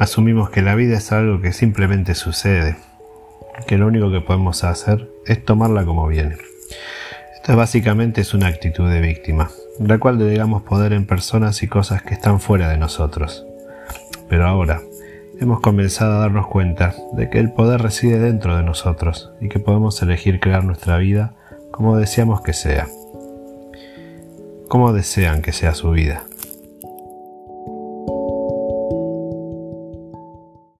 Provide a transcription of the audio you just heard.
asumimos que la vida es algo que simplemente sucede, que lo único que podemos hacer es tomarla como viene. Esto básicamente es una actitud de víctima, la cual delegamos poder en personas y cosas que están fuera de nosotros. Pero ahora, hemos comenzado a darnos cuenta de que el poder reside dentro de nosotros y que podemos elegir crear nuestra vida como deseamos que sea. Como desean que sea su vida.